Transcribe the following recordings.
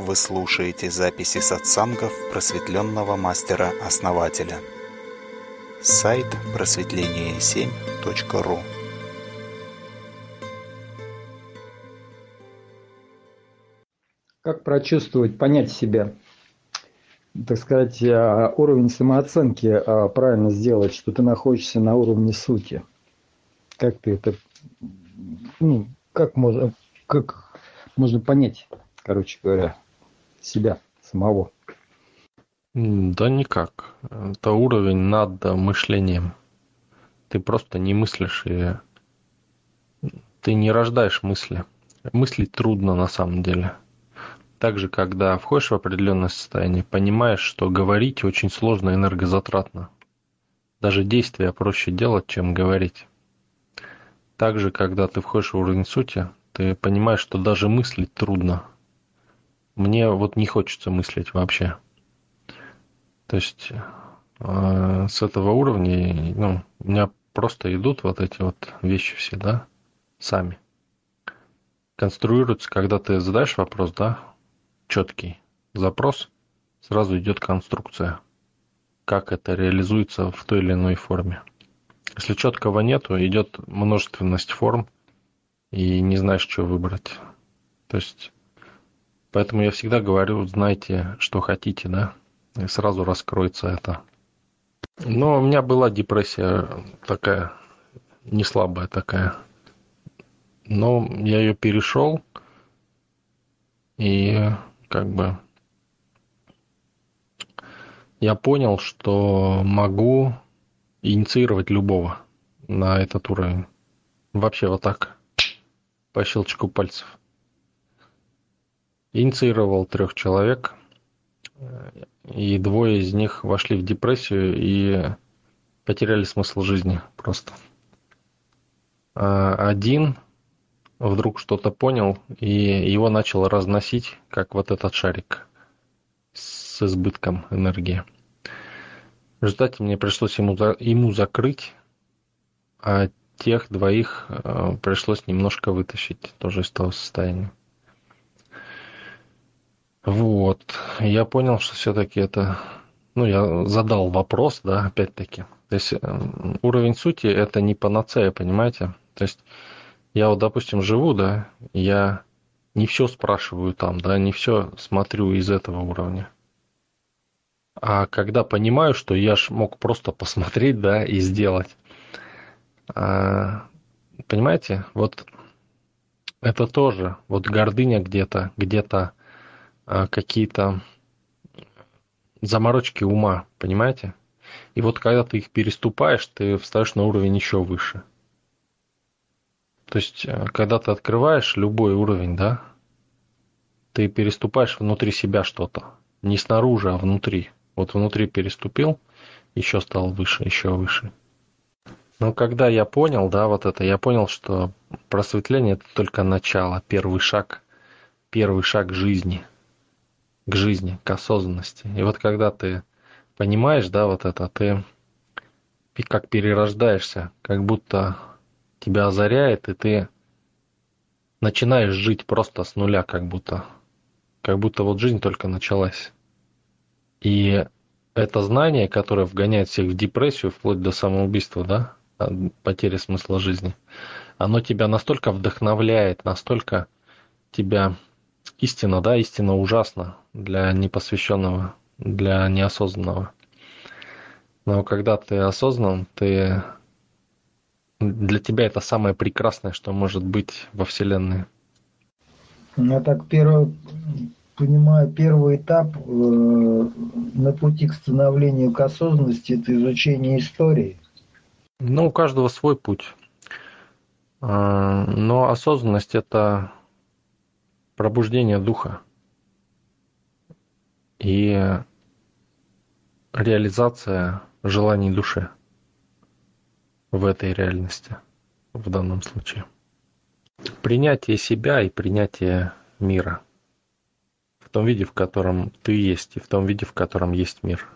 Вы слушаете записи сатсангов просветленного мастера-основателя. Сайт просветление7.ру Как прочувствовать, понять себя? Так сказать, а, уровень самооценки а, правильно сделать, что ты находишься на уровне сути. Как ты это, ну, как можно, как можно понять, короче говоря, себя самого? Да никак. Это уровень над мышлением. Ты просто не мыслишь и ты не рождаешь мысли. Мыслить трудно на самом деле. Также, когда входишь в определенное состояние, понимаешь, что говорить очень сложно и энергозатратно. Даже действия проще делать, чем говорить. Также, когда ты входишь в уровень сути, ты понимаешь, что даже мыслить трудно. Мне вот не хочется мыслить вообще. То есть э, с этого уровня ну, у меня просто идут вот эти вот вещи все, да, сами. Конструируются, когда ты задаешь вопрос, да, четкий запрос, сразу идет конструкция, как это реализуется в той или иной форме. Если четкого нету, идет множественность форм, и не знаешь, что выбрать. То есть, поэтому я всегда говорю, знайте, что хотите, да, и сразу раскроется это. Но у меня была депрессия такая, не слабая такая. Но я ее перешел, и как бы я понял, что могу инициировать любого на этот уровень. Вообще вот так, по щелчку пальцев. Инициировал трех человек, и двое из них вошли в депрессию и потеряли смысл жизни просто. А один вдруг что-то понял, и его начал разносить, как вот этот шарик с избытком энергии. В результате мне пришлось ему, ему закрыть, а тех двоих э, пришлось немножко вытащить тоже из того состояния. Вот. Я понял, что все-таки это... Ну, я задал вопрос, да, опять-таки. То есть э, уровень сути – это не панацея, понимаете? То есть я вот, допустим, живу, да, я не все спрашиваю там, да, не все смотрю из этого уровня. А когда понимаю, что я ж мог просто посмотреть, да, и сделать. А, понимаете, вот это тоже, вот гордыня где-то, где-то какие-то заморочки ума, понимаете? И вот когда ты их переступаешь, ты встаешь на уровень еще выше. То есть, э, когда ты открываешь любой уровень, да, ты переступаешь внутри себя что-то. Не снаружи, а внутри. Вот внутри переступил, еще стал выше, еще выше. Но когда я понял, да, вот это, я понял, что просветление это только начало, первый шаг, первый шаг жизни, к жизни, к осознанности. И вот когда ты понимаешь, да, вот это, ты как перерождаешься, как будто тебя озаряет, и ты начинаешь жить просто с нуля, как будто. Как будто вот жизнь только началась. И это знание, которое вгоняет всех в депрессию, вплоть до самоубийства, да, потери смысла жизни, оно тебя настолько вдохновляет, настолько тебя истина, да, истина ужасна для непосвященного, для неосознанного. Но когда ты осознан, ты для тебя это самое прекрасное, что может быть во Вселенной. Я так первый, понимаю, первый этап э, на пути к становлению к осознанности – это изучение истории. Ну, у каждого свой путь. А, но осознанность – это пробуждение духа и реализация желаний души в этой реальности в данном случае. Принятие себя и принятие мира в том виде, в котором ты есть, и в том виде, в котором есть мир.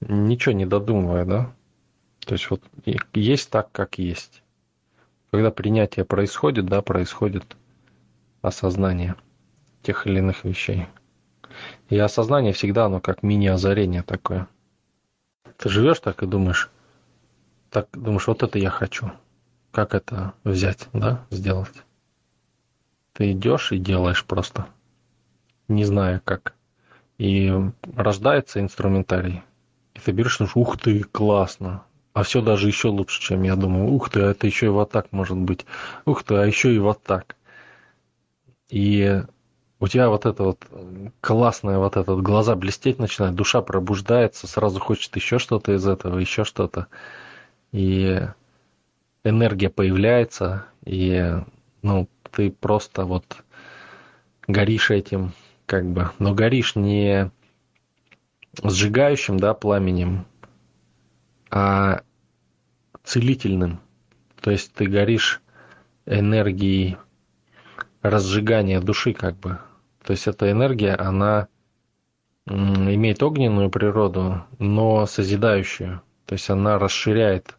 Ничего не додумывая, да? То есть вот есть так, как есть. Когда принятие происходит, да, происходит осознание. тех или иных вещей. И осознание всегда, оно как мини-озарение такое. Ты живешь так и думаешь, так думаешь, вот это я хочу. Как это взять, да, сделать? Ты идешь и делаешь просто, не зная как. И рождается инструментарий. И ты берешь, думаешь, ух ты, классно. А все даже еще лучше, чем я думаю. Ух ты, а это еще и вот так может быть. Ух ты, а еще и вот так. И у тебя вот это вот классное, вот этот глаза блестеть начинают, душа пробуждается, сразу хочет еще что-то из этого, еще что-то. И энергия появляется, и ну, ты просто вот горишь этим, как бы, но горишь не сжигающим, да, пламенем, а целительным. То есть ты горишь энергией разжигания души, как бы. То есть эта энергия, она имеет огненную природу, но созидающую. То есть она расширяет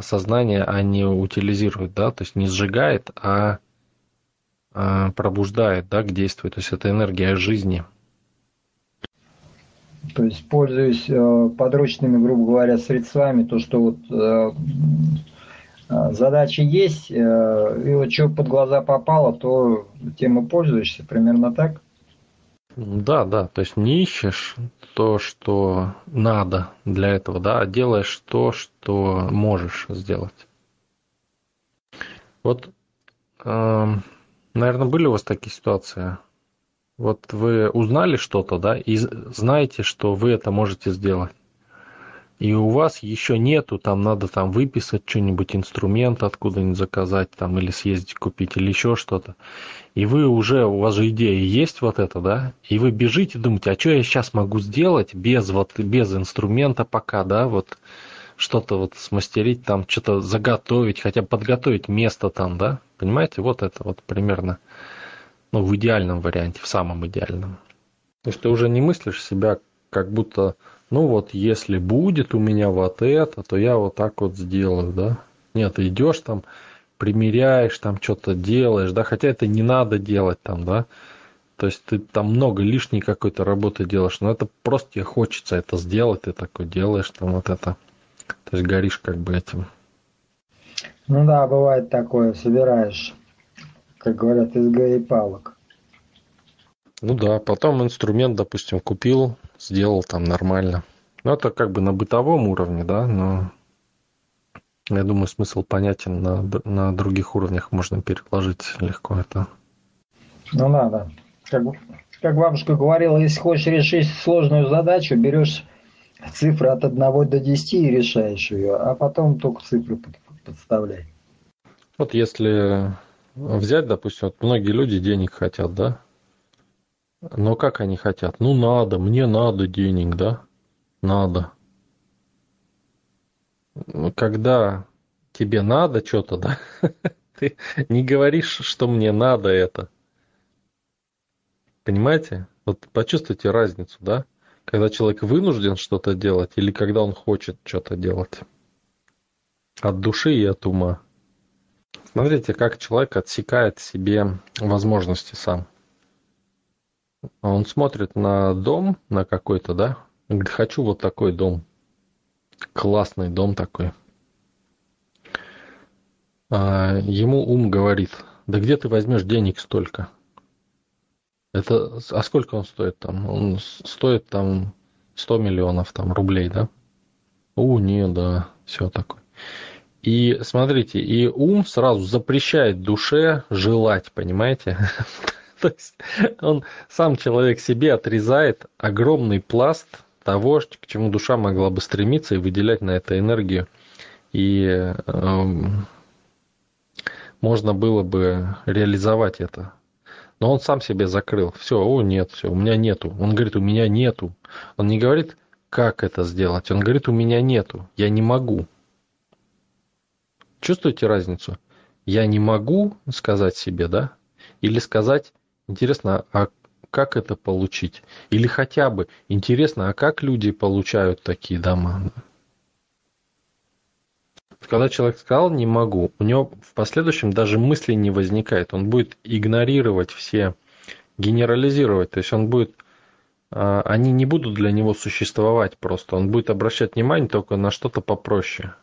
сознание, а не утилизирует, да, то есть не сжигает, а, а пробуждает, да, к действию. То есть это энергия жизни. То есть пользуясь э, подручными, грубо говоря, средствами, то, что вот э задача есть, э, и вот что под глаза попало, то тем и пользуешься, примерно так? Да, да, то есть не ищешь то, что надо для этого, да, а делаешь то, что можешь сделать. Вот, э, наверное, были у вас такие ситуации? Вот вы узнали что-то, да, и знаете, что вы это можете сделать и у вас еще нету, там надо там выписать что-нибудь, инструмент откуда-нибудь заказать, там, или съездить купить, или еще что-то. И вы уже, у вас же идея есть вот это, да, и вы бежите, думаете, а что я сейчас могу сделать без вот, без инструмента пока, да, вот, что-то вот смастерить, там, что-то заготовить, хотя бы подготовить место там, да, понимаете, вот это вот примерно, ну, в идеальном варианте, в самом идеальном. То есть ты уже не мыслишь себя как будто ну вот если будет у меня вот это, то я вот так вот сделаю, да. Нет, идешь там, примеряешь, там что-то делаешь, да, хотя это не надо делать там, да. То есть ты там много лишней какой-то работы делаешь, но это просто тебе хочется это сделать, ты такой делаешь там вот это. То есть горишь как бы этим. Ну да, бывает такое, собираешь, как говорят, из горей палок. Ну да, потом инструмент, допустим, купил, сделал там нормально. Ну, это как бы на бытовом уровне, да, но я думаю, смысл понятен на, на других уровнях можно переложить легко это. Ну, надо. Как, как бабушка говорила, если хочешь решить сложную задачу, берешь цифры от 1 до 10 и решаешь ее, а потом только цифры подставляй. Вот если взять, допустим, вот многие люди денег хотят, да? Но как они хотят? Ну надо, мне надо денег, да? Надо. Когда тебе надо что-то, да, ты не говоришь, что мне надо это. Понимаете? Вот почувствуйте разницу, да? Когда человек вынужден что-то делать или когда он хочет что-то делать. От души и от ума. Смотрите, как человек отсекает себе возможности сам. А он смотрит на дом, на какой-то, да? Хочу вот такой дом. Классный дом такой. А ему ум говорит, да где ты возьмешь денег столько? Это, а сколько он стоит там? Он стоит там 100 миллионов там рублей, да? У, не, да, все такое. И смотрите, и ум сразу запрещает душе желать, понимаете? То есть он сам человек себе отрезает огромный пласт того, к чему душа могла бы стремиться и выделять на это энергию. И э, можно было бы реализовать это. Но он сам себе закрыл. Все, о, нет, все, у меня нету. Он говорит, у меня нету. Он не говорит, как это сделать. Он говорит, у меня нету. Я не могу. Чувствуете разницу? Я не могу сказать себе, да? Или сказать, Интересно, а как это получить? Или хотя бы интересно, а как люди получают такие дома? Когда человек сказал «не могу», у него в последующем даже мысли не возникает. Он будет игнорировать все генерализировать. То есть он будет, а, они не будут для него существовать просто. Он будет обращать внимание только на что-то попроще.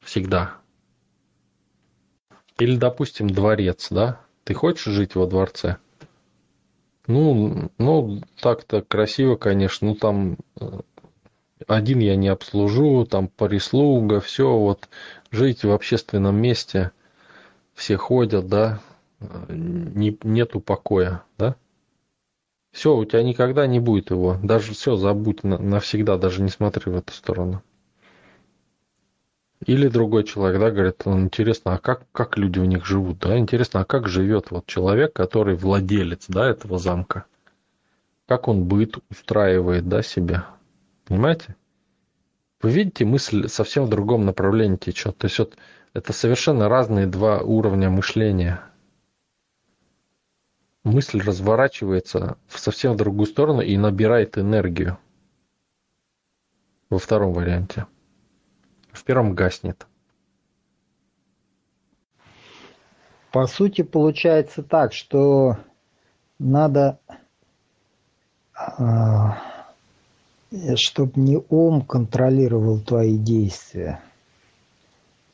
Всегда. Или, допустим, дворец, да? Ты хочешь жить во дворце? Ну, ну, так-то красиво, конечно. Ну, там э, один я не обслужу, там прислуга, все, вот жить в общественном месте, все ходят, да, не, нету покоя, да? Все, у тебя никогда не будет его. Даже все, забудь навсегда, даже не смотри в эту сторону. Или другой человек, да, говорит, интересно, а как, как люди у них живут, да, интересно, а как живет вот человек, который владелец, да, этого замка? Как он быт устраивает, да, себя? Понимаете? Вы видите, мысль совсем в другом направлении течет. То есть вот это совершенно разные два уровня мышления. Мысль разворачивается в совсем другую сторону и набирает энергию. Во втором варианте. В первом гаснет. По сути, получается так, что надо, а, чтобы не ум контролировал твои действия,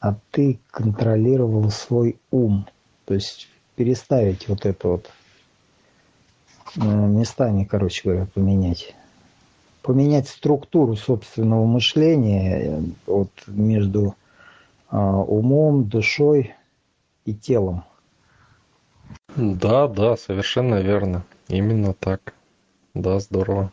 а ты контролировал свой ум. То есть переставить вот это вот э, местами, короче говоря, поменять поменять структуру собственного мышления э, вот, между а, умом, душой и телом. Да, да, совершенно верно. Именно так. Да, здорово.